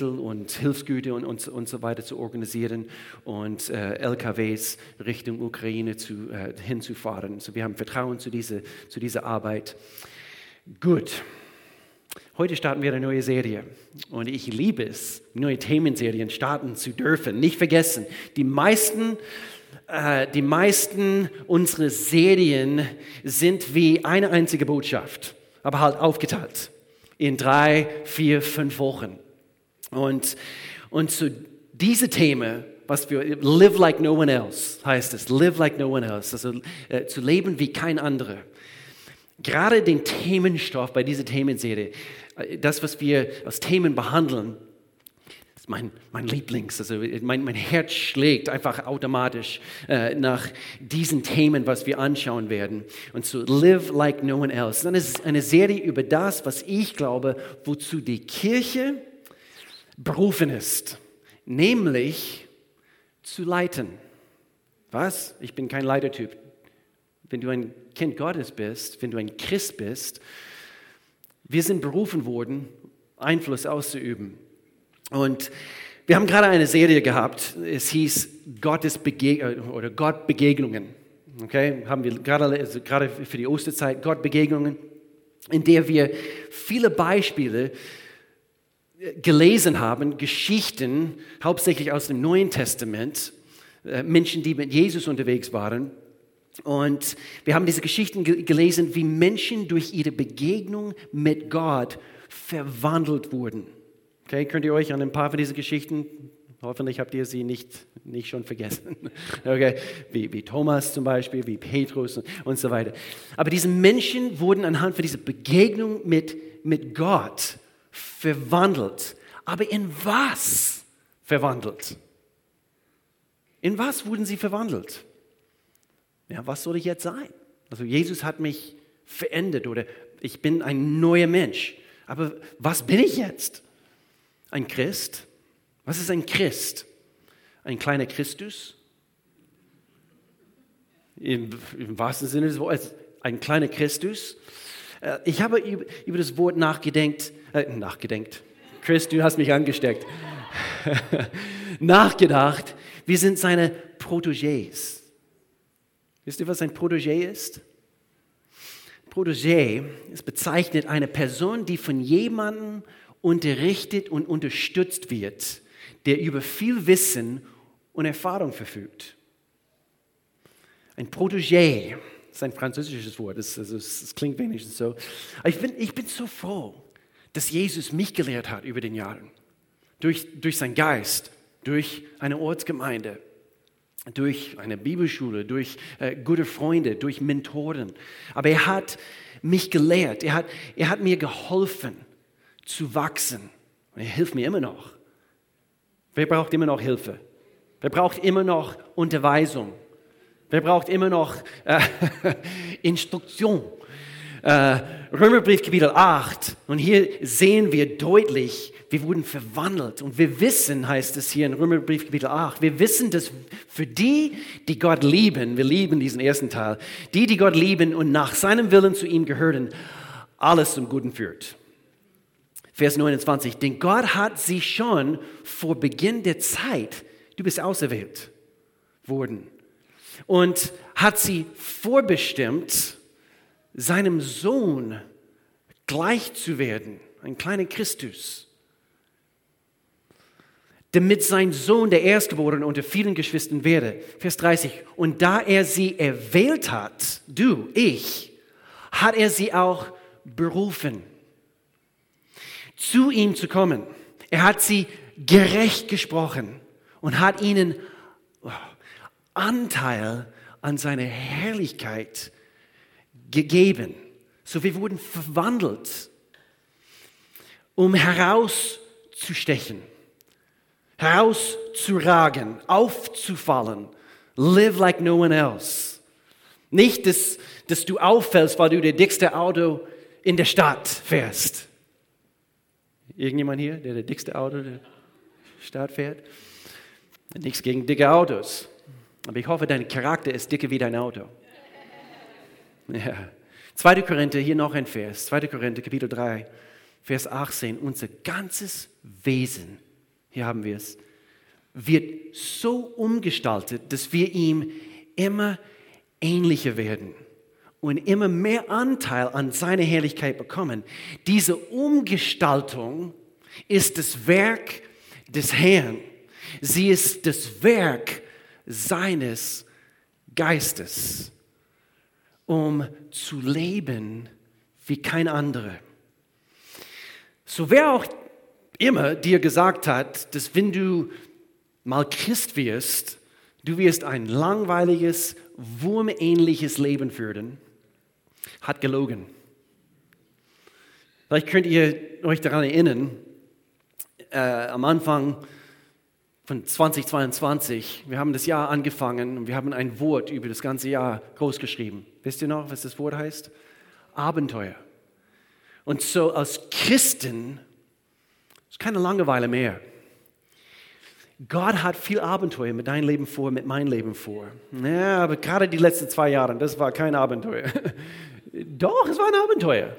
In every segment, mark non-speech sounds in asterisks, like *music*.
und Hilfsgüter und, und, und so weiter zu organisieren und äh, LKWs Richtung Ukraine zu, äh, hinzufahren. So, wir haben Vertrauen zu dieser, zu dieser Arbeit. Gut. Heute starten wir eine neue Serie und ich liebe es, neue Themenserien starten zu dürfen. Nicht vergessen, die meisten, äh, die meisten unserer Serien sind wie eine einzige Botschaft, aber halt aufgeteilt in drei, vier, fünf Wochen. Und, und zu diese Themen, was wir, live like no one else heißt es, live like no one else, also äh, zu leben wie kein anderer. Gerade den Themenstoff bei dieser Themenserie, äh, das, was wir als Themen behandeln, ist mein, mein Lieblings. Also mein, mein Herz schlägt einfach automatisch äh, nach diesen Themen, was wir anschauen werden. Und zu so Live Like No One Else. Das ist eine Serie über das, was ich glaube, wozu die Kirche berufen ist, nämlich zu leiten. Was? Ich bin kein Leitertyp. Wenn du ein Kind Gottes bist, wenn du ein Christ bist, wir sind berufen worden, Einfluss auszuüben. Und wir haben gerade eine Serie gehabt, es hieß Gottes Bege oder Gott Begegnungen. Okay, haben wir gerade, also gerade für die Osterzeit Gott Begegnungen, in der wir viele Beispiele gelesen haben, Geschichten, hauptsächlich aus dem Neuen Testament, äh, Menschen, die mit Jesus unterwegs waren. Und wir haben diese Geschichten gelesen, wie Menschen durch ihre Begegnung mit Gott verwandelt wurden. Okay, könnt ihr euch an ein paar von diesen Geschichten, hoffentlich habt ihr sie nicht, nicht schon vergessen, *laughs* okay, wie, wie Thomas zum Beispiel, wie Petrus und, so weiter. Aber diese Menschen wurden anhand von dieser Begegnung mit, mit Gott verwandelt. Aber in was verwandelt? In was wurden sie verwandelt? Ja, was soll ich jetzt sein? Also Jesus hat mich verändert oder ich bin ein neuer Mensch. Aber was bin ich jetzt? Ein Christ? Was ist ein Christ? Ein kleiner Christus? Im, im wahrsten Sinne des Wortes, ein kleiner Christus? Äh, ich habe über das Wort nachgedenkt, äh, nachgedenkt. Chris, du hast mich angesteckt. *laughs* nachgedacht. Wir sind seine Protégés. Wisst ihr, was ein Protégé ist? Protégé es bezeichnet eine Person, die von jemandem unterrichtet und unterstützt wird, der über viel Wissen und Erfahrung verfügt. Ein Protégé ist ein französisches Wort, das klingt wenigstens so. ich bin, ich bin so froh, dass Jesus mich gelehrt hat über den Jahren. Durch, durch seinen Geist, durch eine Ortsgemeinde, durch eine Bibelschule, durch äh, gute Freunde, durch Mentoren. Aber er hat mich gelehrt, er hat, er hat mir geholfen zu wachsen. Und er hilft mir immer noch. Wer braucht immer noch Hilfe? Wer braucht immer noch Unterweisung? Wer braucht immer noch äh, *laughs* Instruktion? Äh, Römerbrief Kapitel 8. Und hier sehen wir deutlich, wir wurden verwandelt. Und wir wissen, heißt es hier in Römerbrief Kapitel 8, wir wissen, dass für die, die Gott lieben, wir lieben diesen ersten Teil, die, die Gott lieben und nach seinem Willen zu ihm gehören, alles zum Guten führt. Vers 29, denn Gott hat sie schon vor Beginn der Zeit, du bist auserwählt worden und hat sie vorbestimmt, seinem Sohn gleich zu werden, ein kleiner Christus, damit sein Sohn der Erstgeborene unter vielen Geschwistern werde. Vers 30. Und da er sie erwählt hat, du, ich, hat er sie auch berufen, zu ihm zu kommen. Er hat sie gerecht gesprochen und hat ihnen Anteil an seiner Herrlichkeit gegeben. So wir wurden verwandelt, um herauszustechen, herauszuragen, aufzufallen. Live like no one else. Nicht, dass, dass du auffällst, weil du der dickste Auto in der Stadt fährst. Irgendjemand hier, der der dickste Auto der Stadt fährt? Nichts gegen dicke Autos. Aber ich hoffe, dein Charakter ist dicker wie dein Auto. Ja. 2. Korinther, hier noch ein Vers. 2. Korinther, Kapitel 3, Vers 18, unser ganzes Wesen, hier haben wir es, wird so umgestaltet, dass wir ihm immer ähnlicher werden und immer mehr Anteil an seiner Herrlichkeit bekommen. Diese Umgestaltung ist das Werk des Herrn. Sie ist das Werk seines Geistes, um zu leben wie kein anderer. So wer auch immer dir gesagt hat, dass wenn du mal Christ wirst, du wirst ein langweiliges, wurmähnliches Leben führen, hat gelogen. Vielleicht könnt ihr euch daran erinnern, äh, am Anfang von 2022, wir haben das Jahr angefangen und wir haben ein Wort über das ganze Jahr großgeschrieben. Wisst ihr noch, was das Wort heißt? Abenteuer. Und so als Christen ist keine Langeweile mehr. Gott hat viel Abenteuer mit deinem Leben vor, mit meinem Leben vor. Ja, aber gerade die letzten zwei Jahre, das war kein Abenteuer. *laughs* Doch, es war ein Abenteuer.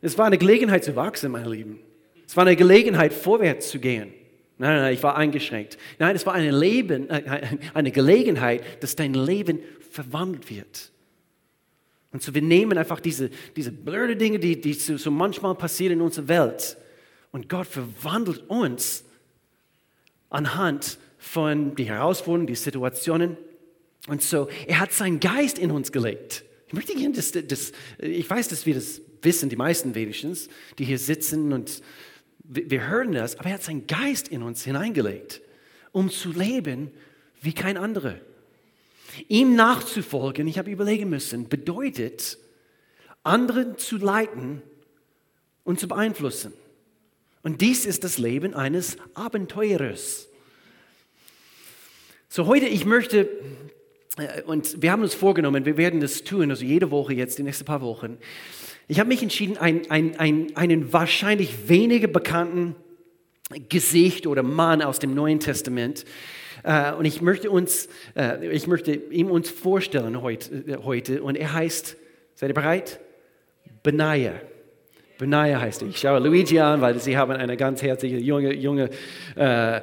Es war eine Gelegenheit zu wachsen, mein Lieben. Es war eine Gelegenheit, vorwärts zu gehen. Nein, nein, ich war eingeschränkt. Nein, es war eine, Leben, äh, eine Gelegenheit, dass dein Leben verwandelt wird. Und so, wir nehmen einfach diese, diese blöden Dinge, die, die so, so manchmal passieren in unserer Welt. Und Gott verwandelt uns anhand von den Herausforderungen, die Situationen. Und so, er hat seinen Geist in uns gelegt. Ich möchte gerne, dass, dass, ich weiß, dass wir das wissen, die meisten wenigstens, die hier sitzen und wir hören das, aber er hat seinen Geist in uns hineingelegt, um zu leben wie kein anderer. Ihm nachzufolgen, ich habe überlegen müssen, bedeutet, anderen zu leiten und zu beeinflussen. Und dies ist das Leben eines Abenteurers. So heute, ich möchte, äh, und wir haben uns vorgenommen, wir werden das tun, also jede Woche jetzt, die nächsten paar Wochen. Ich habe mich entschieden, ein, ein, ein, einen wahrscheinlich weniger bekannten Gesicht oder Mann aus dem Neuen Testament, und ich möchte, uns, äh, ich möchte ihm uns vorstellen heute, heute. Und er heißt, seid ihr bereit? Benaya. Benaya heißt er. Ich schaue Luigi an, weil sie haben eine ganz herzliche junge, junge äh, äh,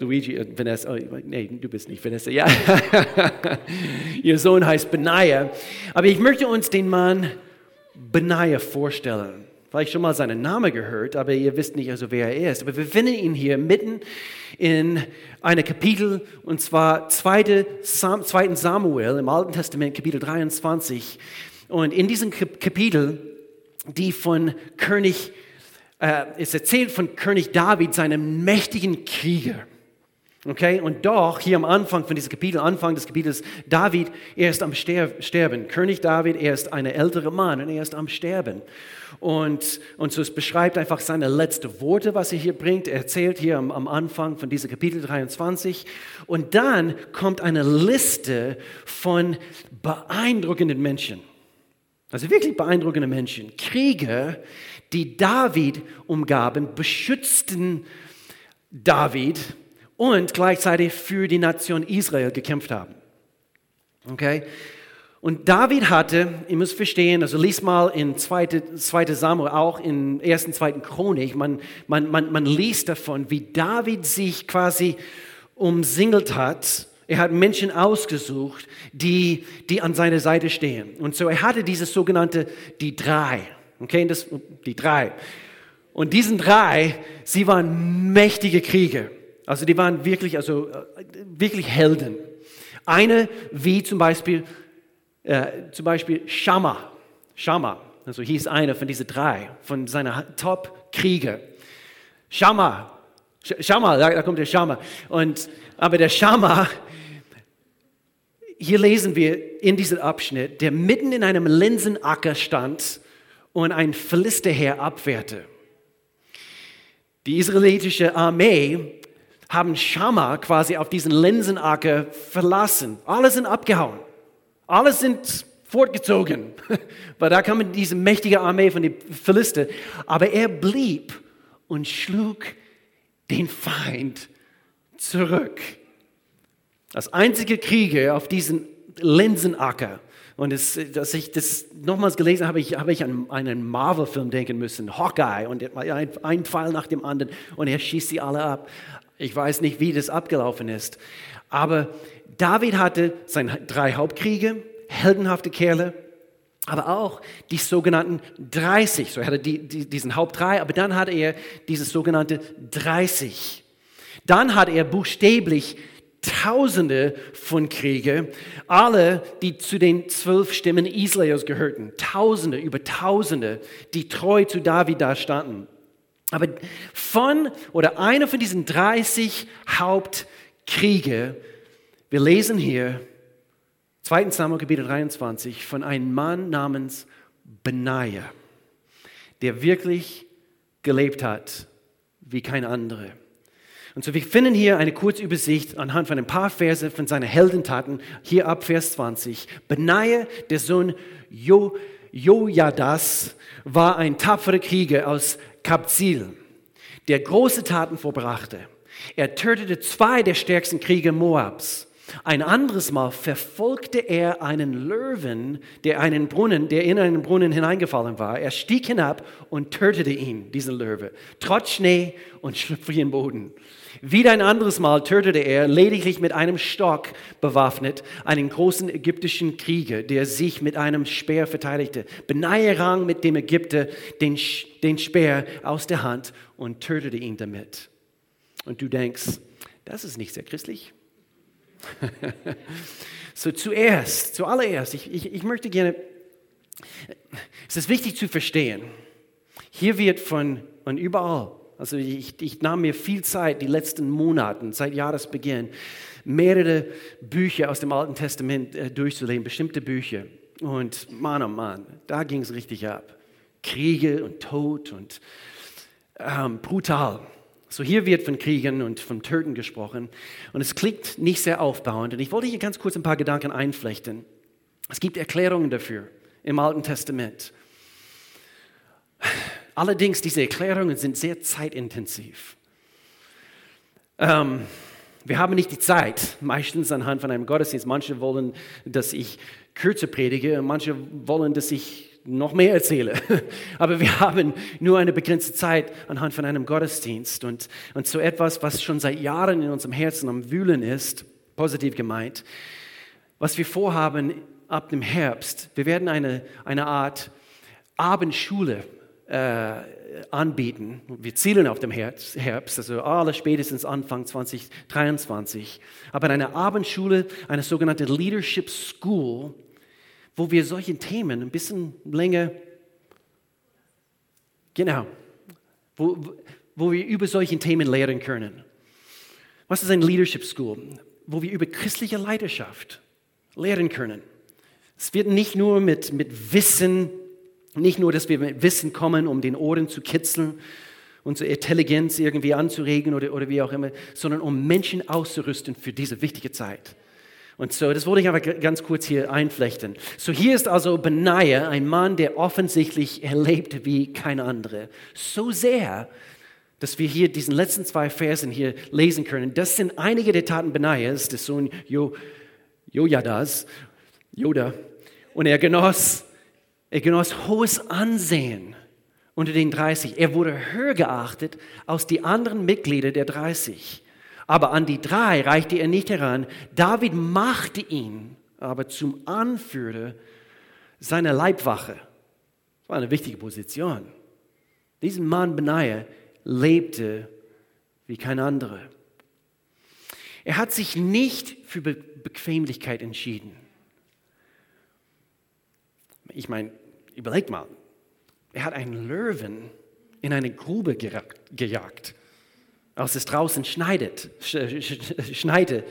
Luigi, äh, Vanessa, oh, nee, du bist nicht Vanessa, ja. *laughs* Ihr Sohn heißt Benaya. Aber ich möchte uns den Mann Benaya vorstellen. Vielleicht schon mal seinen Namen gehört, aber ihr wisst nicht also, wer er ist. Aber wir finden ihn hier mitten in einem Kapitel, und zwar 2. Samuel im Alten Testament, Kapitel 23. Und in diesem Kapitel die von König, äh, es erzählt von König David, seinem mächtigen Krieger. Okay, und doch hier am Anfang von diesem Kapitel, Anfang des Kapitels, David, er ist am Sterben. König David, er ist ein älterer Mann und er ist am Sterben. Und, und so es beschreibt einfach seine letzten Worte, was er hier bringt. Er erzählt hier am, am Anfang von diesem Kapitel 23. Und dann kommt eine Liste von beeindruckenden Menschen. Also wirklich beeindruckende Menschen. Krieger, die David umgaben, beschützten David und gleichzeitig für die Nation Israel gekämpft haben. Okay? Und David hatte, ihr müsst verstehen, also lies mal in 2. 2. Samuel, auch in 1. 2. Chronik, man, man, man, man liest davon, wie David sich quasi umsingelt hat er hat Menschen ausgesucht, die, die an seiner Seite stehen. Und so er hatte dieses sogenannte die drei. Okay, das, die drei. Und diesen drei, sie waren mächtige Krieger. Also die waren wirklich, also äh, wirklich Helden. Eine wie zum Beispiel, äh, zum Beispiel Shama. Shama, also hieß einer von diesen drei, von seiner Top-Krieger. Shama, Shama, da, da kommt der Shama. Und, aber der Shama, hier lesen wir in diesem Abschnitt, der mitten in einem Linsenacker stand und ein Philisterheer abwehrte. Die israelitische Armee haben Schama quasi auf diesen Linsenacker verlassen. Alle sind abgehauen. Alle sind fortgezogen. *laughs* Weil da kam diese mächtige Armee von den Philister. Aber er blieb und schlug den Feind zurück. Als einzige Krieger auf diesem Linsenacker. Und das, dass ich das nochmals gelesen habe, ich, habe ich an einen Marvel-Film denken müssen, Hawkeye, und ein, ein Pfeil nach dem anderen und er schießt sie alle ab. Ich weiß nicht, wie das abgelaufen ist. Aber David hatte seine drei Hauptkriege, heldenhafte Kerle, aber auch die sogenannten 30. So er hatte die, die, diesen Hauptdrei, aber dann hatte er dieses sogenannte 30. Dann hat er buchstäblich Tausende von Kriege, alle, die zu den zwölf Stimmen Israels gehörten. Tausende, über Tausende, die treu zu David da standen. Aber von oder einer von diesen 30 Hauptkriege, wir lesen hier 2. Samuel Kapitel 23 von einem Mann namens Benaja, der wirklich gelebt hat wie kein anderer. Und so, wir finden hier eine kurze Übersicht anhand von ein paar Verse von seinen Heldentaten, hier ab Vers 20. Benaja, der Sohn jo, war ein tapferer Krieger aus Kabzil, der große Taten vorbrachte. Er tötete zwei der stärksten Krieger Moabs. Ein anderes Mal verfolgte er einen Löwen, der, einen Brunnen, der in einen Brunnen hineingefallen war. Er stieg hinab und tötete ihn, diesen Löwe, trotz Schnee und schlüpfrigen Boden. Wieder ein anderes Mal tötete er, lediglich mit einem Stock bewaffnet, einen großen ägyptischen Krieger, der sich mit einem Speer verteidigte. Benaja rang mit dem Ägypter den, den Speer aus der Hand und tötete ihn damit. Und du denkst, das ist nicht sehr christlich. *laughs* so zuerst, zuallererst, ich, ich, ich möchte gerne, es ist wichtig zu verstehen, hier wird von, von überall also ich, ich nahm mir viel Zeit, die letzten Monate, seit Jahresbeginn, mehrere Bücher aus dem Alten Testament äh, durchzulesen, bestimmte Bücher. Und Mann, oh Mann, da ging es richtig ab. Kriege und Tod und ähm, brutal. So hier wird von Kriegen und von Töten gesprochen. Und es klingt nicht sehr aufbauend. Und ich wollte hier ganz kurz ein paar Gedanken einflechten. Es gibt Erklärungen dafür im Alten Testament. Allerdings, diese Erklärungen sind sehr zeitintensiv. Ähm, wir haben nicht die Zeit, meistens anhand von einem Gottesdienst. Manche wollen, dass ich kürzer predige, manche wollen, dass ich noch mehr erzähle. *laughs* Aber wir haben nur eine begrenzte Zeit anhand von einem Gottesdienst. Und, und so etwas, was schon seit Jahren in unserem Herzen am Wühlen ist, positiv gemeint, was wir vorhaben ab dem Herbst, wir werden eine, eine Art Abendschule anbieten. Wir zielen auf den Herbst, also alle spätestens Anfang 2023. Aber eine Abendschule, eine sogenannte Leadership School, wo wir solche Themen ein bisschen länger, genau, wo, wo wir über solche Themen lehren können. Was ist eine Leadership School? Wo wir über christliche Leidenschaft lehren können. Es wird nicht nur mit, mit Wissen nicht nur, dass wir mit Wissen kommen, um den Ohren zu kitzeln, unsere Intelligenz irgendwie anzuregen oder, oder wie auch immer, sondern um Menschen auszurüsten für diese wichtige Zeit. Und so, das wollte ich aber ganz kurz hier einflechten. So, hier ist also Benaja, ein Mann, der offensichtlich erlebt wie kein anderer. So sehr, dass wir hier diesen letzten zwei Versen hier lesen können. Das sind einige der Taten Benajas, des Sohn jo, Joda. Und er genoss er genoss hohes Ansehen unter den 30. Er wurde höher geachtet als die anderen Mitglieder der 30. Aber an die drei reichte er nicht heran. David machte ihn aber zum Anführer seiner Leibwache. Das war eine wichtige Position. Diesen Mann Benaja lebte wie kein anderer. Er hat sich nicht für Be Bequemlichkeit entschieden. Ich meine, überlegt mal, er hat einen Löwen in eine Grube gejagt, als es draußen schneidet, schneite.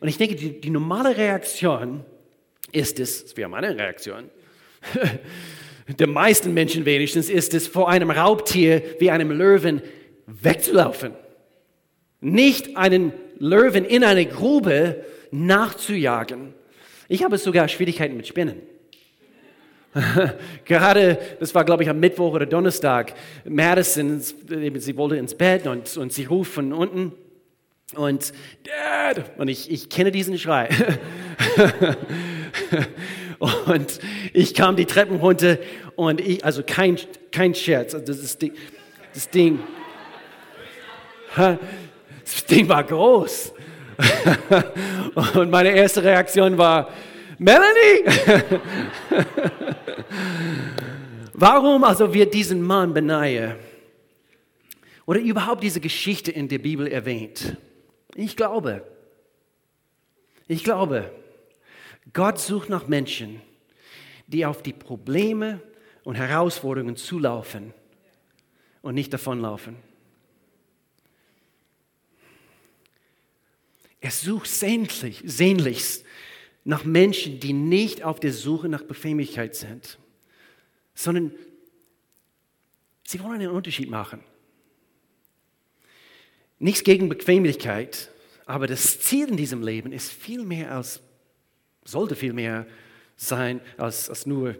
Und ich denke, die, die normale Reaktion ist es, das wäre meine Reaktion, *laughs* der meisten Menschen wenigstens, ist es, vor einem Raubtier wie einem Löwen wegzulaufen. Nicht einen Löwen in eine Grube nachzujagen. Ich habe sogar Schwierigkeiten mit Spinnen. *laughs* Gerade, das war glaube ich am Mittwoch oder Donnerstag, Madison, sie wollte ins Bett und, und sie ruft von unten und Dad, und ich, ich kenne diesen Schrei. *laughs* und ich kam die Treppen runter und ich, also kein, kein Scherz, also das, die, das Ding, *laughs* das Ding war groß. Und meine erste Reaktion war, Melanie! Warum also wird diesen Mann Benaie oder überhaupt diese Geschichte in der Bibel erwähnt? Ich glaube, ich glaube, Gott sucht nach Menschen, die auf die Probleme und Herausforderungen zulaufen und nicht davonlaufen. Er sucht sehnlich, sehnlichst nach Menschen, die nicht auf der Suche nach Bequemlichkeit sind, sondern sie wollen einen Unterschied machen. Nichts gegen Bequemlichkeit, aber das Ziel in diesem Leben ist viel mehr als, sollte viel mehr sein, als, als nur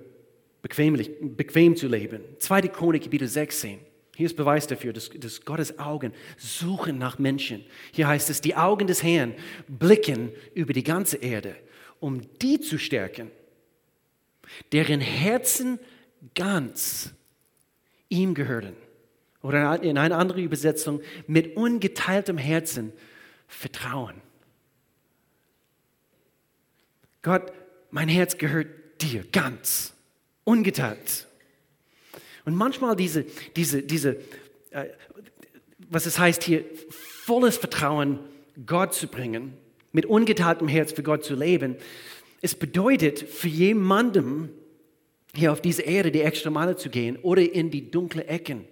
bequemlich, bequem zu leben. 2. Chronik, Kapitel 16. Hier ist Beweis dafür, dass, dass, Gottes Augen suchen nach Menschen. Hier heißt es, die Augen des Herrn blicken über die ganze Erde, um die zu stärken, deren Herzen ganz ihm gehören. Oder in einer anderen Übersetzung, mit ungeteiltem Herzen vertrauen. Gott, mein Herz gehört dir ganz, ungeteilt. Und manchmal diese, diese, diese äh, was es heißt hier, volles Vertrauen Gott zu bringen, mit ungeteiltem Herz für Gott zu leben, es bedeutet für jemandem hier auf dieser Erde die extra Meile zu gehen oder in die dunkle Ecken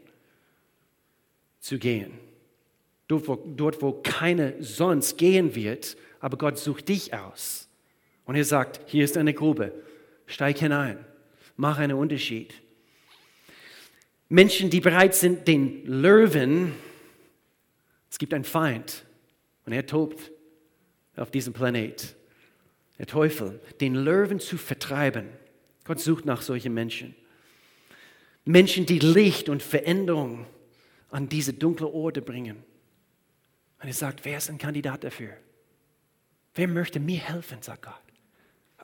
zu gehen. Dort wo, dort, wo keiner sonst gehen wird, aber Gott sucht dich aus. Und er sagt, hier ist eine Grube, steig hinein, mach einen Unterschied. Menschen, die bereit sind, den Löwen, es gibt einen Feind und er tobt auf diesem Planet, der Teufel, den Löwen zu vertreiben. Gott sucht nach solchen Menschen. Menschen, die Licht und Veränderung an diese dunklen Orte bringen. Und er sagt, wer ist ein Kandidat dafür? Wer möchte mir helfen, sagt Gott.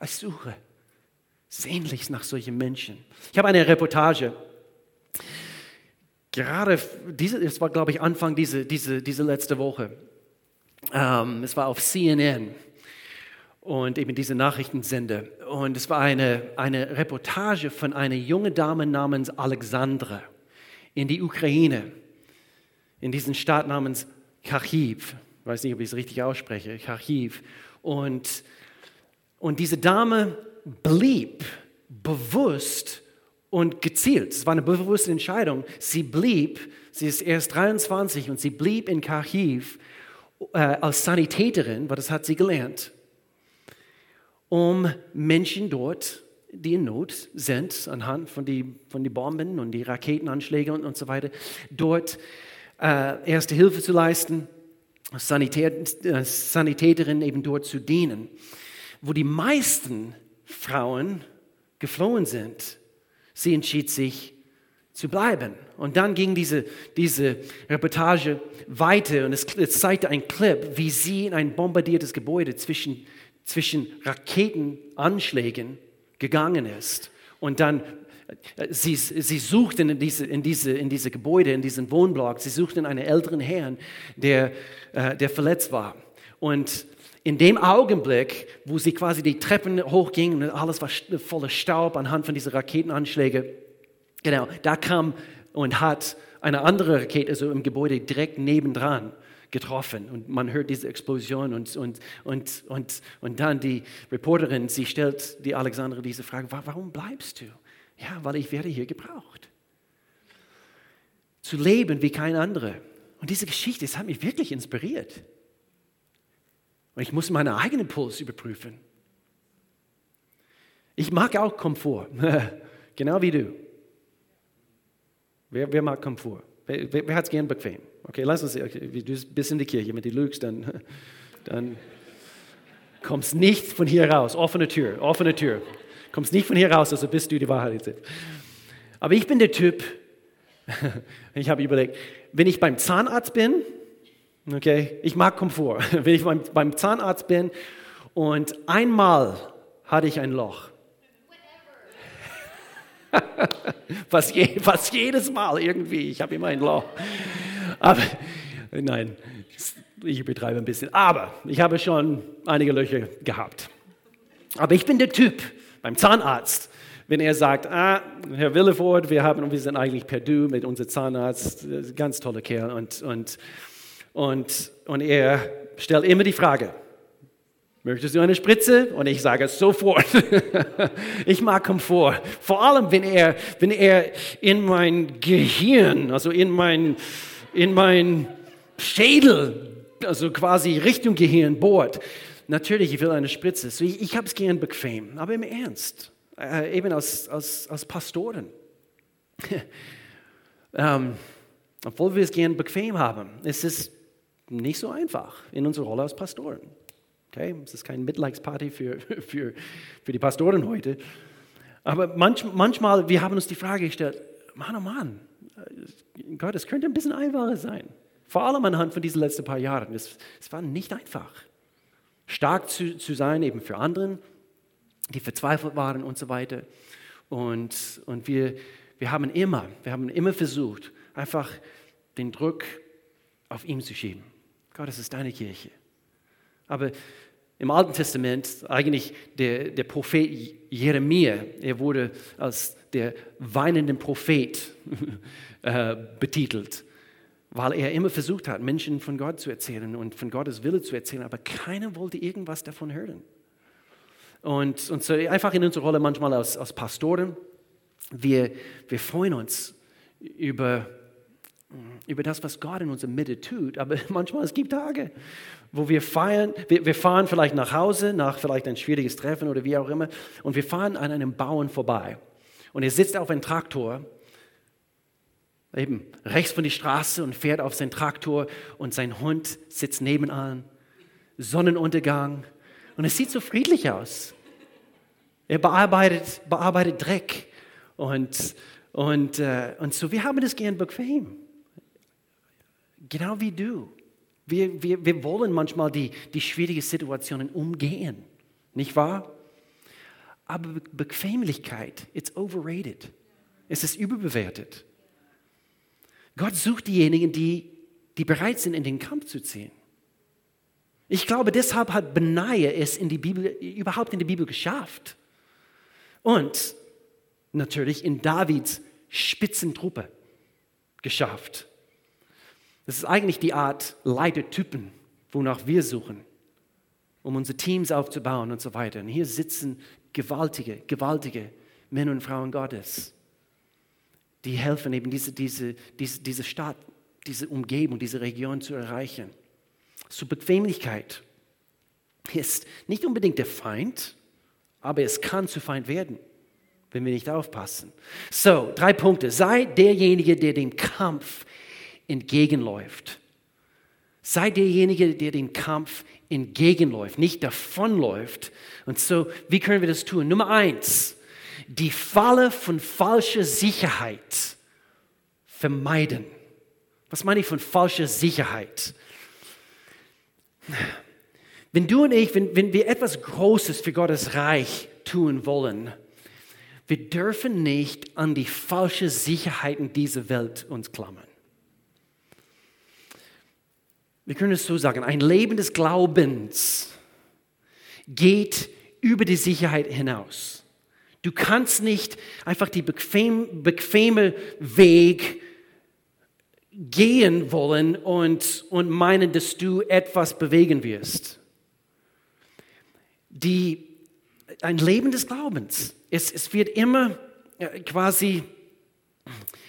Ich suche sehnlichst nach solchen Menschen. Ich habe eine Reportage gerade, diese, es war glaube ich Anfang diese, diese, diese letzte Woche, ähm, es war auf CNN und eben diese Nachrichtensender. Und es war eine, eine Reportage von einer jungen Dame namens Alexandra in die Ukraine, in diesen Staat namens Kharkiv. Ich weiß nicht, ob ich es richtig ausspreche, Kharkiv. Und, und diese Dame blieb bewusst und gezielt. Es war eine bewusste Entscheidung. Sie blieb, sie ist erst 23 und sie blieb in Kharkiv äh, als Sanitäterin, weil das hat sie gelernt, um Menschen dort, die in Not sind, anhand von den von die Bomben und die Raketenanschläge und, und so weiter, dort äh, erste Hilfe zu leisten, Sanitär, äh, Sanitäterin eben dort zu dienen. Wo die meisten Frauen geflohen sind, Sie entschied sich zu bleiben. Und dann ging diese, diese Reportage weiter und es, es zeigte ein Clip, wie sie in ein bombardiertes Gebäude zwischen, zwischen Raketenanschlägen gegangen ist. Und dann äh, Sie, sie, suchten in diese, in, diese, in diese Gebäude, in diesen Wohnblock, sie suchten einen älteren Herrn, der, äh, der verletzt war. Und in dem Augenblick, wo sie quasi die Treppen hochgingen und alles war voller Staub anhand von diesen Raketenanschlägen, genau, da kam und hat eine andere Rakete, also im Gebäude direkt nebendran, getroffen. Und man hört diese Explosion und, und, und, und, und dann die Reporterin, sie stellt die Alexandra diese Frage, warum bleibst du? Ja, weil ich werde hier gebraucht. Zu leben wie kein anderer. Und diese Geschichte, das hat mich wirklich inspiriert. Und ich muss meinen eigenen Puls überprüfen. Ich mag auch Komfort, *laughs* genau wie du. Wer, wer mag Komfort? Wer, wer, wer hat es gern bequem? Okay, lass uns, okay, du bist in die Kirche, wenn du lügst, dann, dann kommst nicht von hier raus. Offene Tür, offene Tür. Kommst nicht von hier raus, also bist du die Wahrheit. Aber ich bin der Typ, *laughs* ich habe überlegt, wenn ich beim Zahnarzt bin, Okay, ich mag Komfort. *laughs* Wenn ich beim, beim Zahnarzt bin und einmal hatte ich ein Loch. Was, je, fast jedes Mal irgendwie, ich habe immer ein Loch. Aber nein, ich übertreibe ein bisschen. Aber ich habe schon einige Löcher gehabt. Aber ich bin der Typ beim Zahnarzt, wenn er sagt, ah, Herr Willeford, wir, haben, wir sind eigentlich per Du mit unserem Zahnarzt, ganz toller Kerl. Und, und, und, und er stellt immer die Frage, Möchtest du eine Spritze? Und ich sage es sofort. *laughs* ich mag Komfort. Vor allem, wenn er, wenn er in mein Gehirn, also in mein, in mein Schädel, also quasi Richtung Gehirn bohrt. Natürlich, ich will eine Spritze. So, ich, ich habe es gern bequem, aber im Ernst. Äh, eben als, als, als Pastoren. *laughs* ähm, obwohl wir es gern bequem haben, ist es nicht so einfach in unserer Rolle als Pastoren. Okay? Es ist keine Mitleidsparty für, *laughs* für, für die Pastoren heute. Aber manch, manchmal, wir haben uns die Frage gestellt, Mann, oh Mann, äh, Gott, es könnte ein bisschen einfacher sein. Vor allem anhand von diesen letzten paar Jahren. Es, es war nicht einfach. Stark zu, zu sein, eben für anderen, die verzweifelt waren und so weiter. Und, und wir, wir haben immer, wir haben immer versucht, einfach den Druck auf ihn zu schieben. Gott, es ist deine Kirche. Aber im Alten Testament, eigentlich der, der Prophet Jeremia, er wurde als der weinende Prophet *laughs* äh, betitelt, weil er immer versucht hat, Menschen von Gott zu erzählen und von Gottes Wille zu erzählen, aber keiner wollte irgendwas davon hören. Und, und so einfach in unserer Rolle manchmal als, als Pastoren, wir, wir freuen uns über über das, was Gott in unserer Mitte tut. Aber *laughs* manchmal es gibt Tage, wo wir feiern, wir, wir, fahren vielleicht nach Hause, nach vielleicht ein schwieriges Treffen oder wie auch immer, und wir fahren an einem Bauern vorbei. Und er sitzt auf einem Traktor, eben rechts von der Straße und fährt auf seinen Traktor und sein Hund sitzt nebenan. Sonnenuntergang. Und es sieht so friedlich aus. Er bearbeitet, bearbeitet Dreck. Und, und, äh, und so, wir haben das gern bequem. Genau wie du. Wir, wir, wir wollen manchmal die, die schwierigen Situationen umgehen, nicht wahr? Aber Bequemlichkeit, it's overrated. Es ist überbewertet. Gott sucht diejenigen, die, die bereit sind, in den Kampf zu ziehen. Ich glaube, deshalb hat Benaja es in die Bibel, überhaupt in die Bibel geschafft. Und natürlich in Davids Spitzentruppe geschafft. Das ist eigentlich die Art Leitertypen, wonach wir suchen, um unsere Teams aufzubauen und so weiter. Und hier sitzen gewaltige, gewaltige Männer und Frauen Gottes, die helfen eben diese, diese, diese, diese Stadt, diese Umgebung, diese Region zu erreichen. So Bequemlichkeit ist nicht unbedingt der Feind, aber es kann zu Feind werden, wenn wir nicht aufpassen. So, drei Punkte. Sei derjenige, der den Kampf entgegenläuft. Sei derjenige, der den Kampf entgegenläuft, nicht davonläuft. Und so, wie können wir das tun? Nummer eins, die Falle von falscher Sicherheit vermeiden. Was meine ich von falscher Sicherheit? Wenn du und ich, wenn, wenn wir etwas Großes für Gottes Reich tun wollen, wir dürfen nicht an die falsche Sicherheiten dieser Welt uns klammern. Wir können es so sagen, ein Leben des Glaubens geht über die Sicherheit hinaus. Du kannst nicht einfach die bequem, bequeme Weg gehen wollen und, und meinen, dass du etwas bewegen wirst. Die, ein Leben des Glaubens, es, es wird immer äh, quasi,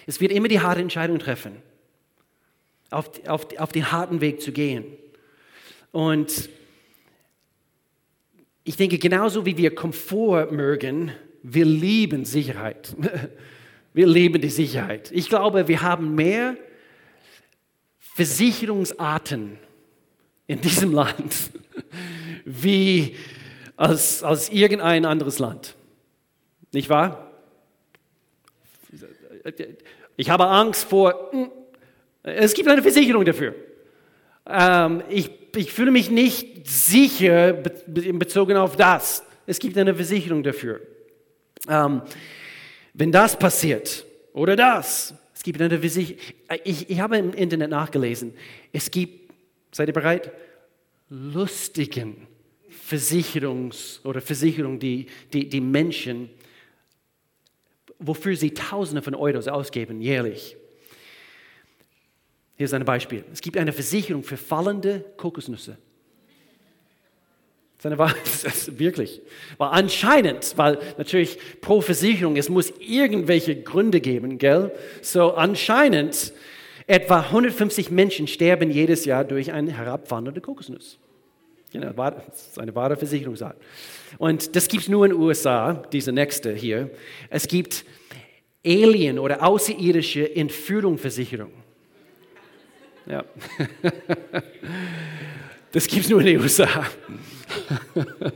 es wird immer die harte Entscheidung treffen auf, auf, auf den harten Weg zu gehen. Und ich denke, genauso wie wir Komfort mögen, wir lieben Sicherheit. *laughs* Wir lieben die Sicherheit. Ich glaube, wir haben mehr Versicherungsarten in diesem Land *laughs* wie als, als irgendein anderes Land. Nicht wahr? Ich habe Angst vor es gibt eine Versicherung dafür. Ähm, ich, ich fühle mich nicht sicher bezogen auf das. Es gibt eine Versicherung dafür. Ähm, wenn das passiert oder das, es gibt eine Versicherung. Ich, ich habe im Internet nachgelesen. Es gibt, seid ihr bereit? Lustigen Versicherungs- oder Versicherungen, die, die, die Menschen, wofür sie Tausende von Euros ausgeben jährlich. Hier ist ein Beispiel. Es gibt eine Versicherung für fallende Kokosnüsse. Das ist, eine, *laughs* das ist wirklich. Weil anscheinend, weil natürlich pro Versicherung, es muss irgendwelche Gründe geben, gell? So anscheinend etwa 150 Menschen sterben jedes Jahr durch eine herabwandernde Kokosnuss. Genau, das ist eine wahre Versicherung. Und das gibt es nur in den USA, diese nächste hier. Es gibt Alien- oder außerirdische Entführungsversicherung. Ja. *laughs* Das gibt es nur in den USA. *laughs*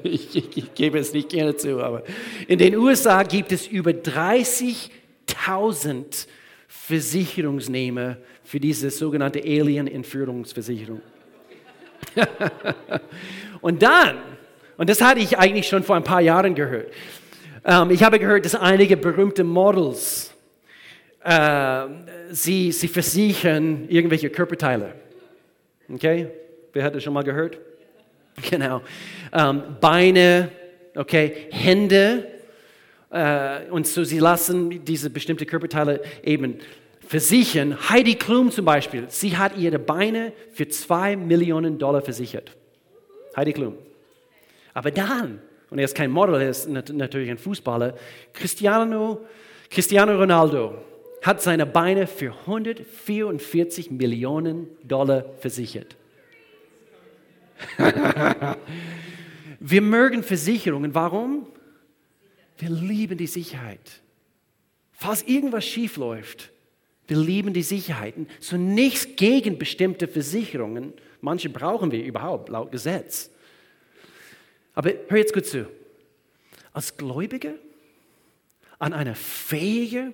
Ich, ich, ich, gebe es nicht gerne zu, aber in den USA gibt es über 30.000 Versicherungsnehmer für diese sogenannte Alien-Entführungsversicherung. *laughs* und dann, und das hatte ich eigentlich schon vor ein paar Jahren gehört, ähm, ich habe gehört, dass einige berühmte Models, äh, sie, sie versichern irgendwelche Körperteile. Okay? Wer hat das schon mal gehört? *laughs* Genau. Ähm, Beine, okay, Hände. Äh, und so sie lassen diese bestimmten Körperteile eben versichern. Heidi Klum zum Beispiel, sie hat ihre Beine für zwei Millionen Dollar versichert. Heidi Klum. Aber dann, und er ist kein Model, er ist natürlich ein Fußballer, Cristiano, Cristiano Ronaldo hat seine Beine für 144 Millionen Dollar versichert. *laughs* Wir mögen Versicherungen. Warum? Wir lieben die Sicherheit. Falls irgendwas schief läuft, wir lieben die Sicherheiten. So nichts gegen bestimmte Versicherungen. Manche brauchen wir überhaupt laut Gesetz. Aber hör jetzt gut zu. Als Gläubige an einer fähige,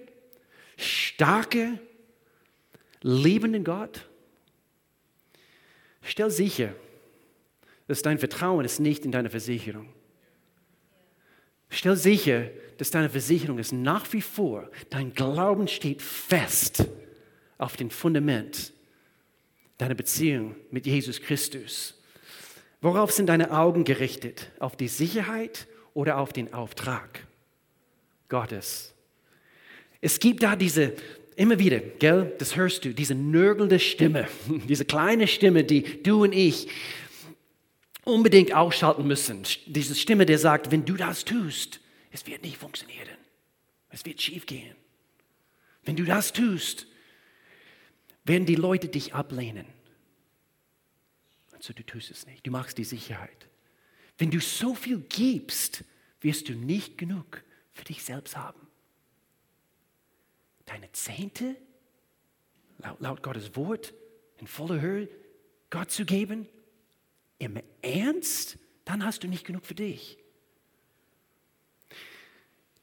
starke, liebenden Gott, stell sicher, dass dein Vertrauen ist nicht in deine Versicherung. Stell sicher, dass deine Versicherung ist nach wie vor, dein Glauben steht fest auf dem Fundament deiner Beziehung mit Jesus Christus. Worauf sind deine Augen gerichtet? Auf die Sicherheit oder auf den Auftrag Gottes? Es gibt da diese, immer wieder, gell, das hörst du, diese nörgelnde Stimme, *laughs* diese kleine Stimme, die du und ich unbedingt ausschalten müssen. Diese Stimme, der sagt, wenn du das tust, es wird nicht funktionieren. Es wird schief gehen. Wenn du das tust, werden die Leute dich ablehnen. Also du tust es nicht. Du machst die Sicherheit. Wenn du so viel gibst, wirst du nicht genug für dich selbst haben. Deine Zehnte, laut, laut Gottes Wort, in voller Höhe Gott zu geben, im Ernst, dann hast du nicht genug für dich.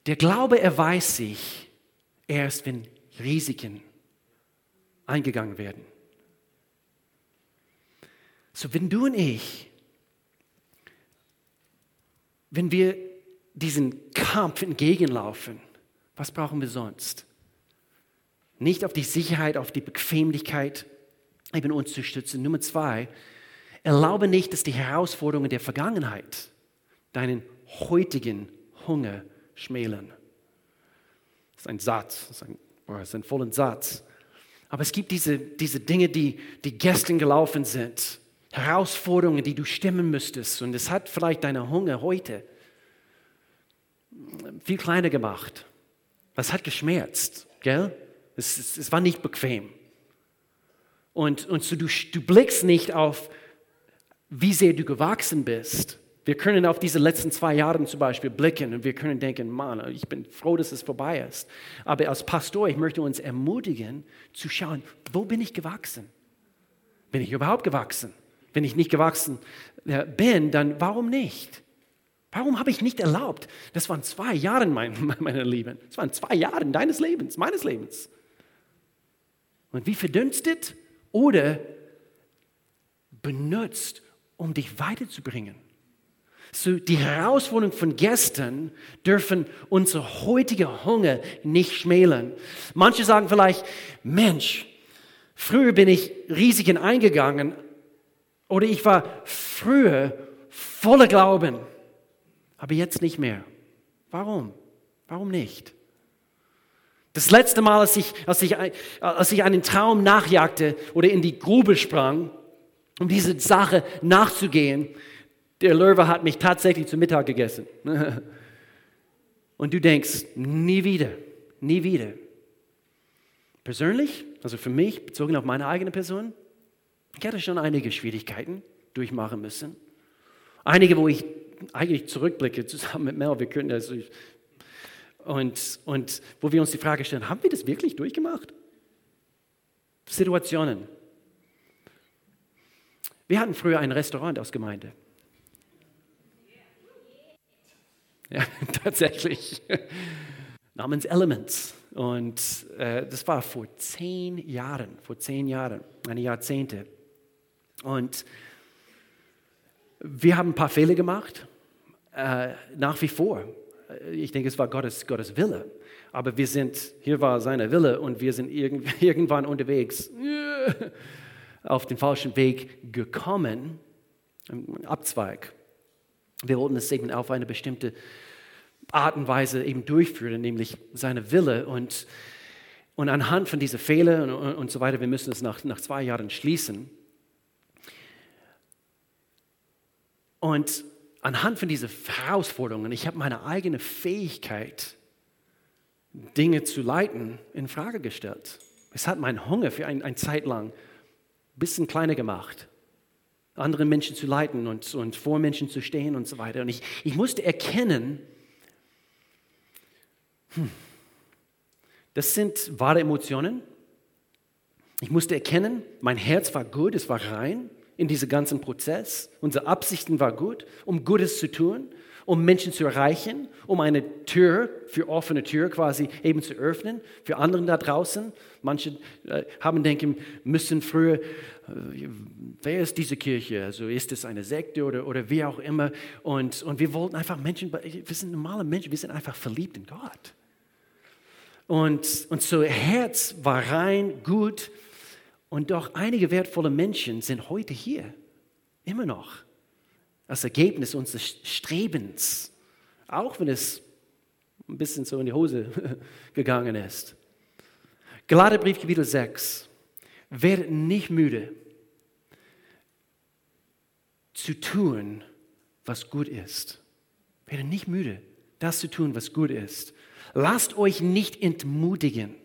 Der Glaube erweist sich erst, wenn Risiken eingegangen werden. So, wenn du und ich, wenn wir diesen Kampf entgegenlaufen, was brauchen wir sonst? Nicht auf die Sicherheit, auf die Bequemlichkeit, eben uns zu stützen. Nummer zwei, Erlaube nicht, dass die Herausforderungen der Vergangenheit deinen heutigen Hunger schmälern. Das ist ein Satz, das ist ein, das ist ein voller Satz. Aber es gibt diese, diese Dinge, die, die gestern gelaufen sind, Herausforderungen, die du stemmen müsstest. Und es hat vielleicht deinen Hunger heute viel kleiner gemacht. Es hat geschmerzt, gell? Es, es, es war nicht bequem. Und, und so du, du blickst nicht auf wie sehr du gewachsen bist. Wir können auf diese letzten zwei Jahre zum Beispiel blicken und wir können denken, Mann, ich bin froh, dass es vorbei ist. Aber als Pastor, ich möchte uns ermutigen, zu schauen, wo bin ich gewachsen? Bin ich überhaupt gewachsen? Wenn ich nicht gewachsen äh, bin, dann warum nicht? Warum habe ich nicht erlaubt? Das waren zwei Jahre, mein, *laughs* meine Lieben. Das waren zwei Jahre deines Lebens, meines Lebens. Und wie verdünstet oder benutzt, um dich weiterzubringen. So, die Herausforderungen von gestern dürfen unser heutiger Hunger nicht schmälern. Manche sagen vielleicht, Mensch, früher bin ich Risiken eingegangen oder ich war früher voller Glauben, aber jetzt nicht mehr. Warum? Warum nicht? Das letzte Mal, als ich, als ich, als ich einen Traum nachjagte oder in die Grube sprang, um diese Sache nachzugehen, der Löwe hat mich tatsächlich zu Mittag gegessen. *laughs* Und du denkst, nie wieder, nie wieder. Persönlich, also für mich, bezogen auf meine eigene Person, ich hatte schon einige Schwierigkeiten durchmachen müssen. Einige, wo ich eigentlich zurückblicke, zusammen mit Mel, wir können das. Und, und wo wir uns die Frage stellen, haben wir das wirklich durchgemacht? Situationen. Wir hatten früher ein Restaurant aus Gemeinde. Ja, *laughs* tatsächlich. Namens Elements. Und äh, das war vor zehn Jahren, vor zehn Jahren, eine Jahrzehnte. Und wir haben ein paar Fehler gemacht, äh, nach wie vor. Ich denke, es war Gottes, Gottes Wille. Aber wir sind, hier war seine Wille und wir sind *laughs* irgendwann unterwegs auf den falschen Weg gekommen, Abzweig. Wir wollten es eben auf eine bestimmte Art und Weise eben durchführen, nämlich seine Wille. Und, und anhand von diesen Fehlern und, und so weiter, wir müssen es nach, nach zwei Jahren schließen. Und anhand von diesen Herausforderungen, ich habe meine eigene Fähigkeit, Dinge zu leiten, in Frage gestellt. Es hat meinen Hunger für eine ein Zeit lang ein bisschen kleiner gemacht andere Menschen zu leiten und, und vor Menschen zu stehen und so weiter. Und ich, ich musste erkennen, hm, das sind wahre Emotionen. Ich musste erkennen, mein Herz war gut, es war rein in diesem ganzen Prozess. Unsere Absichten waren gut, um Gutes zu tun um Menschen zu erreichen, um eine Tür für offene Tür quasi eben zu öffnen für anderen da draußen. Manche äh, haben denken müssen früher, äh, wer ist diese Kirche? Also ist es eine Sekte oder, oder wie auch immer? Und, und wir wollten einfach Menschen, wir sind normale Menschen, wir sind einfach verliebt in Gott. Und, und so Herz war rein, gut. Und doch einige wertvolle Menschen sind heute hier, immer noch als Ergebnis unseres Strebens, auch wenn es ein bisschen so in die Hose *laughs* gegangen ist. Galaterbrief Kapitel 6. Werdet nicht müde zu tun, was gut ist. Werdet nicht müde, das zu tun, was gut ist. Lasst euch nicht entmutigen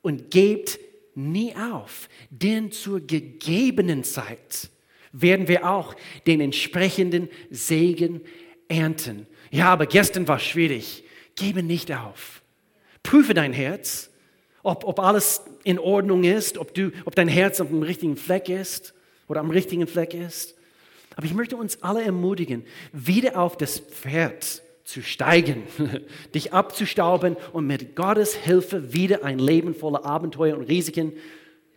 und gebt nie auf, denn zur gegebenen Zeit werden wir auch den entsprechenden Segen ernten. Ja, aber gestern war schwierig. Gebe nicht auf. Prüfe dein Herz, ob, ob alles in Ordnung ist, ob, du, ob dein Herz auf dem richtigen Fleck ist oder am richtigen Fleck ist. Aber ich möchte uns alle ermutigen, wieder auf das Pferd zu steigen, *laughs* dich abzustauben und mit Gottes Hilfe wieder ein Leben voller Abenteuer und Risiken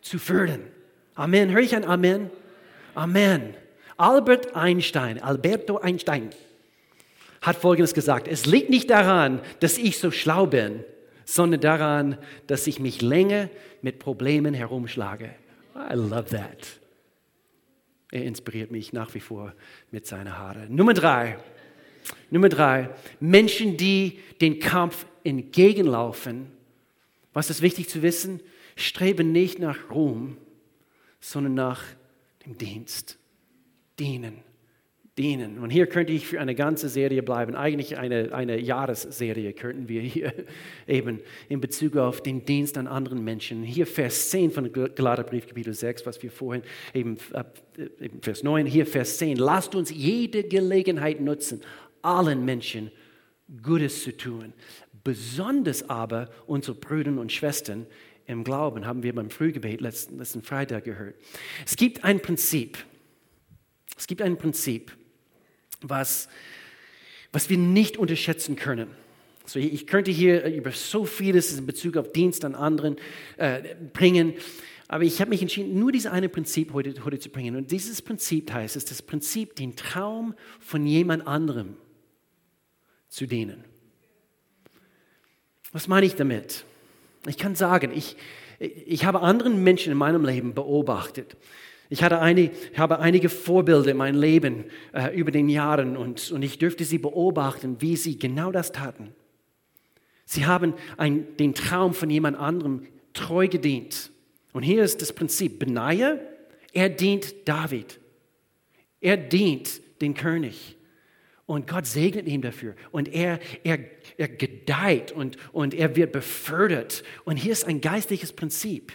zu führen. Amen. Hör ich ein Amen? Amen. Albert Einstein, Alberto Einstein, hat Folgendes gesagt. Es liegt nicht daran, dass ich so schlau bin, sondern daran, dass ich mich länger mit Problemen herumschlage. I love that. Er inspiriert mich nach wie vor mit seiner Haare. Nummer drei. Nummer drei. Menschen, die den Kampf entgegenlaufen. Was ist wichtig zu wissen? Streben nicht nach Ruhm, sondern nach im Dienst. Dienen. Dienen. Und hier könnte ich für eine ganze Serie bleiben. Eigentlich eine, eine Jahresserie könnten wir hier *laughs* eben in Bezug auf den Dienst an anderen Menschen. Hier Vers 10 von Galaterbrief Kapitel 6, was wir vorhin eben, eben Vers 9, hier Vers 10. Lasst uns jede Gelegenheit nutzen, allen Menschen Gutes zu tun. Besonders aber unsere Brüder und Schwestern im Glauben, haben wir beim Frühgebet letzten, letzten Freitag gehört. Es gibt ein Prinzip, es gibt ein Prinzip, was, was wir nicht unterschätzen können. So, ich könnte hier über so vieles in Bezug auf Dienst an anderen äh, bringen, Aber ich habe mich entschieden, nur dieses eine Prinzip heute, heute zu bringen. Und dieses Prinzip heißt es, das Prinzip, den Traum von jemand anderem zu dienen. Was meine ich damit? Ich kann sagen, ich, ich habe anderen Menschen in meinem Leben beobachtet. Ich hatte eine, habe einige Vorbilder in meinem Leben äh, über den Jahren und, und ich dürfte sie beobachten, wie sie genau das taten. Sie haben ein, den Traum von jemand anderem treu gedient. Und hier ist das Prinzip. Benaja, er dient David. Er dient den König. Und Gott segnet ihn dafür. Und er, er, er gedeiht und, und er wird befördert. Und hier ist ein geistliches Prinzip.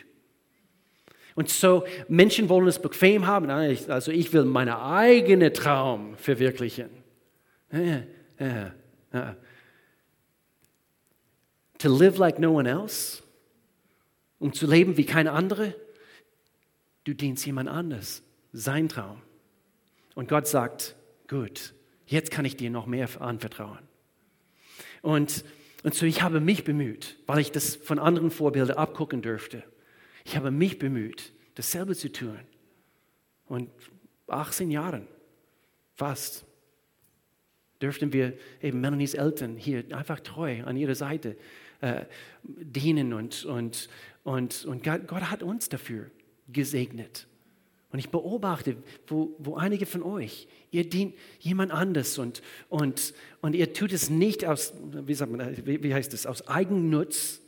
Und so, Menschen wollen es bequem haben. Also ich will meinen eigenen Traum verwirklichen. To live like no one else, um zu leben wie kein andere, du dienst jemand anders, sein Traum. Und Gott sagt, gut, jetzt kann ich dir noch mehr anvertrauen. Und, und so, ich habe mich bemüht, weil ich das von anderen Vorbildern abgucken dürfte. Ich habe mich bemüht, dasselbe zu tun. Und 18 Jahren, fast, dürften wir eben Melanies Eltern hier einfach treu an ihrer Seite äh, dienen. Und, und, und, und Gott, Gott hat uns dafür gesegnet. Und ich beobachte, wo, wo einige von euch, ihr dient jemand anders und, und, und ihr tut es nicht aus, wie, sagt man, wie, wie heißt es, aus Eigennutz,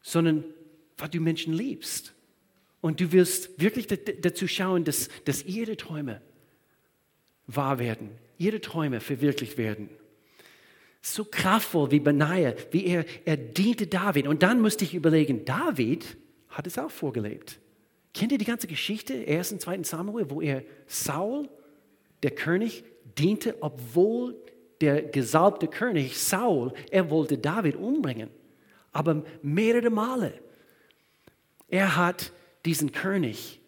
sondern weil du Menschen liebst. Und du willst wirklich dazu schauen, dass, dass ihre Träume wahr werden, ihre Träume verwirklicht werden. So kraftvoll wie Benaja, wie er, er diente David. Und dann musste ich überlegen, David hat es auch vorgelebt. Kennt ihr die ganze Geschichte, 1. und 2. Samuel, wo er Saul, der König, diente, obwohl der gesalbte König Saul, er wollte David umbringen. Aber mehrere Male. Er hat diesen König,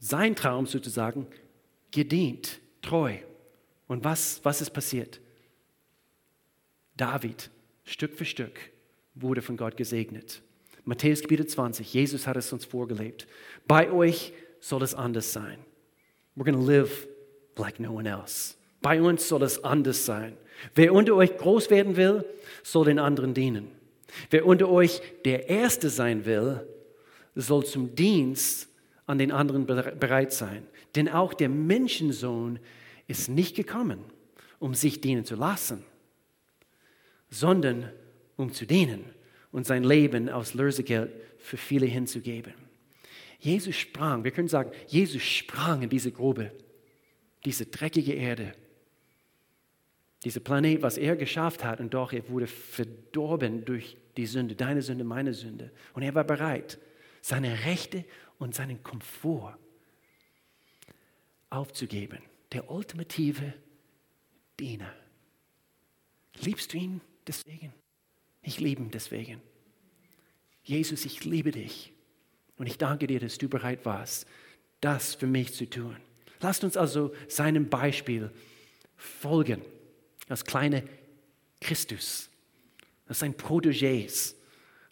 sein Traum sozusagen, gedient, treu. Und was, was ist passiert? David, Stück für Stück, wurde von Gott gesegnet. Matthäus Kapitel 20, Jesus hat es uns vorgelebt. Bei euch soll es anders sein. We're going to live like no one else. Bei uns soll es anders sein. Wer unter euch groß werden will, soll den anderen dienen. Wer unter euch der Erste sein will, soll zum Dienst an den anderen bereit sein. Denn auch der Menschensohn ist nicht gekommen, um sich dienen zu lassen, sondern um zu dienen und sein Leben aus Lösegeld für viele hinzugeben. Jesus sprang, wir können sagen, Jesus sprang in diese Grube, diese dreckige Erde, dieser Planet, was er geschafft hat, und doch er wurde verdorben durch die Sünde, deine Sünde, meine Sünde. Und er war bereit, seine Rechte und seinen Komfort aufzugeben. Der ultimative Diener. Liebst du ihn deswegen? Ich liebe ihn deswegen. Jesus, ich liebe dich. Und ich danke dir, dass du bereit warst, das für mich zu tun. Lasst uns also seinem Beispiel folgen. Als kleine Christus, als sein Protégés.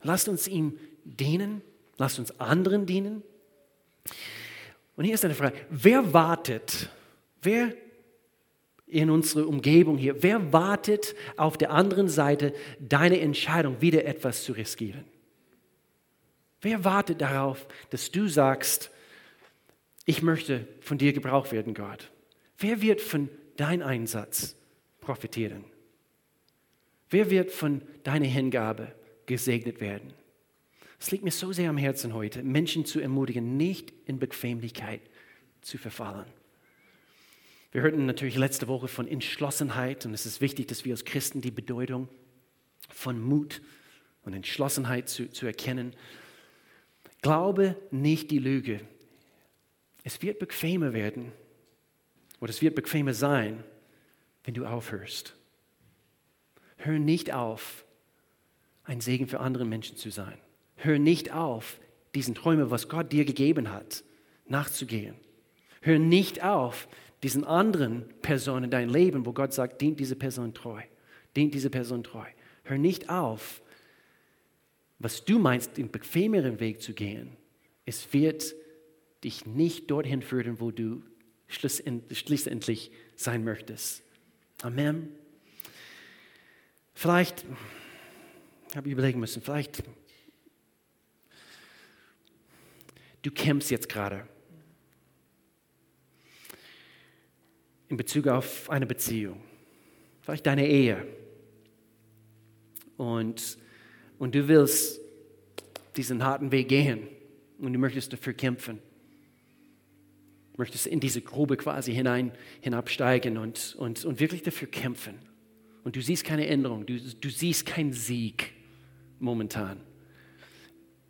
Lasst uns ihm dienen Lasst uns anderen dienen. Und hier ist eine Frage. Wer wartet? Wer in unserer Umgebung hier, wer wartet auf der anderen Seite deine Entscheidung, wieder etwas zu riskieren? Wer wartet darauf, dass du sagst, ich möchte von dir gebraucht werden, Gott? Wer wird von deinem Einsatz profitieren? Wer wird von deiner Hingabe gesegnet werden? Es liegt mir so sehr am Herzen heute, Menschen zu ermutigen, nicht in Bequemlichkeit zu verfallen. Wir hörten natürlich letzte Woche von Entschlossenheit und es ist wichtig, dass wir als Christen die Bedeutung von Mut und Entschlossenheit zu, zu erkennen. Glaube nicht die Lüge. Es wird bequemer werden oder es wird bequemer sein, wenn du aufhörst. Hör nicht auf, ein Segen für andere Menschen zu sein. Hör nicht auf, diesen Träumen, was Gott dir gegeben hat, nachzugehen. Hör nicht auf, diesen anderen Personen in dein Leben, wo Gott sagt, dient diese Person treu, dient diese Person treu. Hör nicht auf, was du meinst, den bequemeren Weg zu gehen, es wird dich nicht dorthin führen, wo du schließlich sein möchtest. Amen. Vielleicht, ich habe überlegen müssen, vielleicht, du kämpfst jetzt gerade in Bezug auf eine Beziehung, vielleicht deine Ehe. Und, und du willst diesen harten Weg gehen und du möchtest dafür kämpfen. Du möchtest in diese Grube quasi hinein, hinabsteigen und, und, und wirklich dafür kämpfen. Und du siehst keine Änderung, du, du siehst keinen Sieg momentan.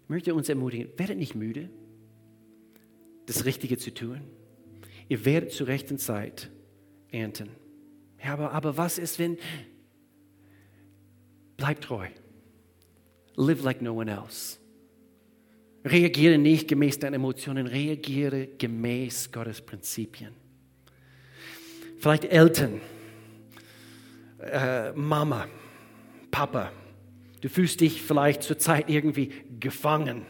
Ich möchte uns ermutigen, werdet nicht müde, das Richtige zu tun. Ihr werdet zur rechten Zeit ernten. Ja, aber, aber was ist, wenn... Bleib treu. Live like no one else. Reagiere nicht gemäß deinen Emotionen, reagiere gemäß Gottes Prinzipien. Vielleicht Eltern, äh, Mama, Papa, du fühlst dich vielleicht zurzeit irgendwie gefangen.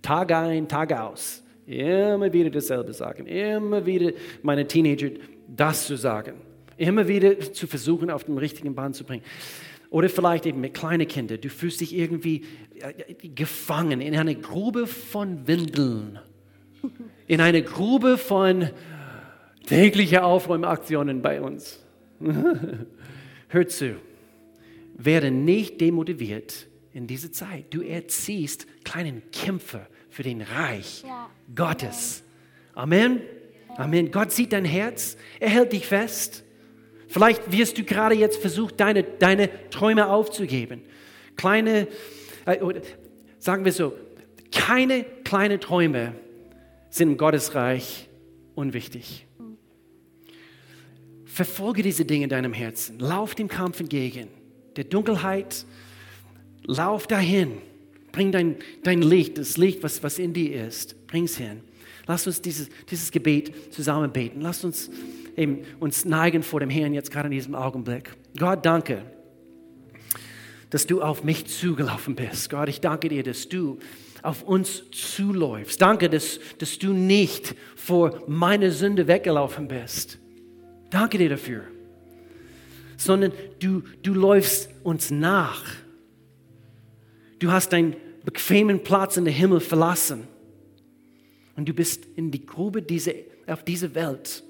Tag ein, Tag aus. Immer wieder dasselbe sagen. Immer wieder meine Teenager das zu sagen. Immer wieder zu versuchen, auf den richtigen Bahn zu bringen. Oder vielleicht eben mit kleinen Kindern. Du fühlst dich irgendwie äh, gefangen in eine Grube von Windeln. In eine Grube von täglichen Aufräumaktionen bei uns. *laughs* Hör zu. Werde nicht demotiviert in dieser Zeit. Du erziehst kleinen Kämpfer für den Reich ja. Gottes. Amen. Amen. Gott sieht dein Herz. Er hält dich fest. Vielleicht wirst du gerade jetzt versucht, deine, deine Träume aufzugeben. Kleine, äh, sagen wir so, keine kleinen Träume sind im Gottesreich unwichtig. Verfolge diese Dinge in deinem Herzen. Lauf dem Kampf entgegen. Der Dunkelheit, lauf dahin. Bring dein, dein Licht, das Licht, was, was in dir ist, bring es hin. Lass uns dieses, dieses Gebet zusammen beten. Lass uns eben uns neigen vor dem Herrn jetzt gerade in diesem Augenblick. Gott, danke, dass du auf mich zugelaufen bist. Gott, ich danke dir, dass du auf uns zuläufst. Danke, dass, dass du nicht vor meiner Sünde weggelaufen bist. Danke dir dafür. Sondern du, du läufst uns nach. Du hast deinen bequemen Platz in der Himmel verlassen. Und du bist in die Grube diese, auf diese Welt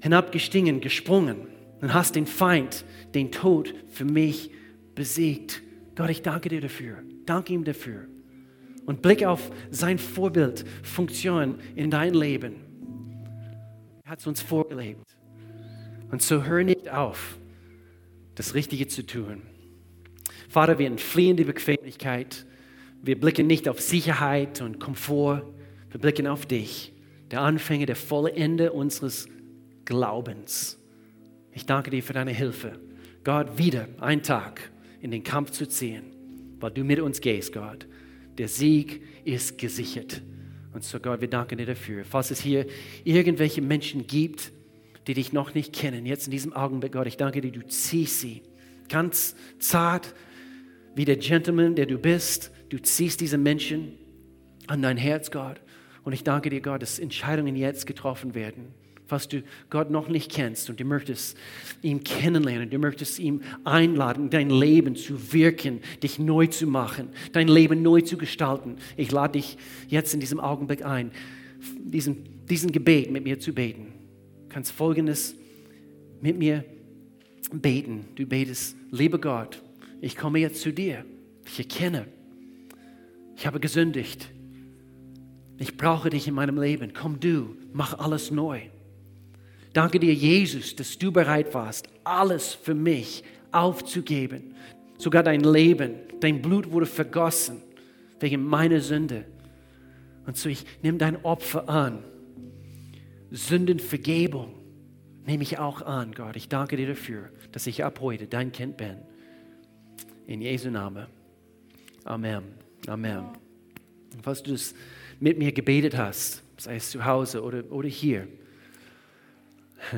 hinabgestiegen, gesprungen und hast den Feind, den Tod für mich besiegt. Gott, ich danke dir dafür. Danke ihm dafür. Und blick auf sein Vorbild, Funktion in dein Leben. Er hat es uns vorgelebt. Und so hör nicht auf, das Richtige zu tun. Vater, wir entfliehen die Bequemlichkeit. Wir blicken nicht auf Sicherheit und Komfort. Wir blicken auf dich, der Anfänger, der volle Ende unseres Glaubens. Ich danke dir für deine Hilfe. Gott, wieder einen Tag in den Kampf zu ziehen, weil du mit uns gehst, Gott. Der Sieg ist gesichert. Und so, Gott, wir danken dir dafür. Falls es hier irgendwelche Menschen gibt, die dich noch nicht kennen, jetzt in diesem Augenblick, Gott, ich danke dir, du ziehst sie ganz zart, wie der Gentleman, der du bist. Du ziehst diese Menschen an dein Herz, Gott. Und ich danke dir, Gott, dass Entscheidungen jetzt getroffen werden was du Gott noch nicht kennst und du möchtest ihn kennenlernen, du möchtest ihn einladen, dein Leben zu wirken, dich neu zu machen, dein Leben neu zu gestalten. Ich lade dich jetzt in diesem Augenblick ein, diesen, diesen Gebet mit mir zu beten. Du kannst Folgendes mit mir beten. Du betest, lieber Gott, ich komme jetzt zu dir. Ich erkenne, ich habe gesündigt. Ich brauche dich in meinem Leben. Komm du, mach alles neu. Danke dir, Jesus, dass du bereit warst, alles für mich aufzugeben. Sogar dein Leben, dein Blut wurde vergossen wegen meiner Sünde. Und so, ich nehme dein Opfer an. Sündenvergebung nehme ich auch an, Gott. Ich danke dir dafür, dass ich ab heute dein Kind bin. In Jesu Namen. Amen. Amen. Falls du es mit mir gebetet hast, sei es zu Hause oder, oder hier, *laughs*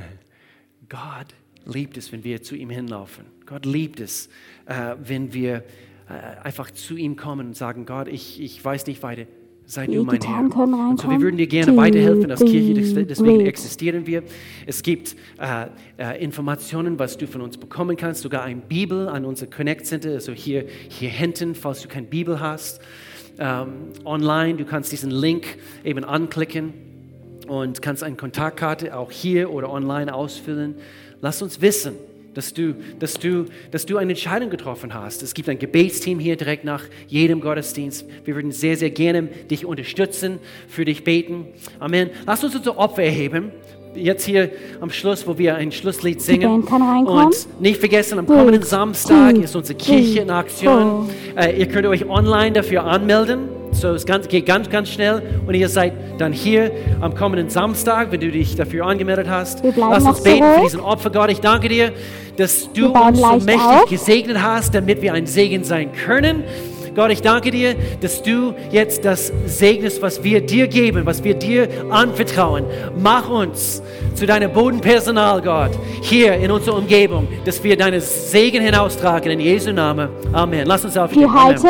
Gott liebt es, wenn wir zu ihm hinlaufen. Gott liebt es, äh, wenn wir äh, einfach zu ihm kommen und sagen, Gott, ich, ich weiß nicht weiter. Sei du mein Herr. Und so, wir würden dir gerne weiterhelfen als Kirche, deswegen existieren wir. Es gibt äh, äh, Informationen, was du von uns bekommen kannst, sogar eine Bibel an unser Connect Center, also hier, hier hinten, falls du keine Bibel hast. Ähm, online, du kannst diesen Link eben anklicken und kannst eine Kontaktkarte auch hier oder online ausfüllen. Lass uns wissen, dass du, dass, du, dass du eine Entscheidung getroffen hast. Es gibt ein Gebetsteam hier direkt nach jedem Gottesdienst. Wir würden sehr, sehr gerne dich unterstützen, für dich beten. Amen. Lass uns unser Opfer erheben. Jetzt hier am Schluss, wo wir ein Schlusslied singen. Und nicht vergessen, am kommenden Samstag ist unsere Kirche in Aktion. Äh, ihr könnt euch online dafür anmelden. So, es geht ganz, ganz schnell. Und ihr seid dann hier am kommenden Samstag, wenn du dich dafür angemeldet hast. Lass uns beten für zurück. diesen Opfer. Gott, ich danke dir, dass du uns so mächtig auf. gesegnet hast, damit wir ein Segen sein können. Gott, ich danke dir, dass du jetzt das segnest, was wir dir geben, was wir dir anvertrauen. Mach uns zu deinem Bodenpersonal, Gott, hier in unserer Umgebung, dass wir deinen Segen hinaustragen. In Jesu Namen. Amen. Lass uns aufstehen. Wir halten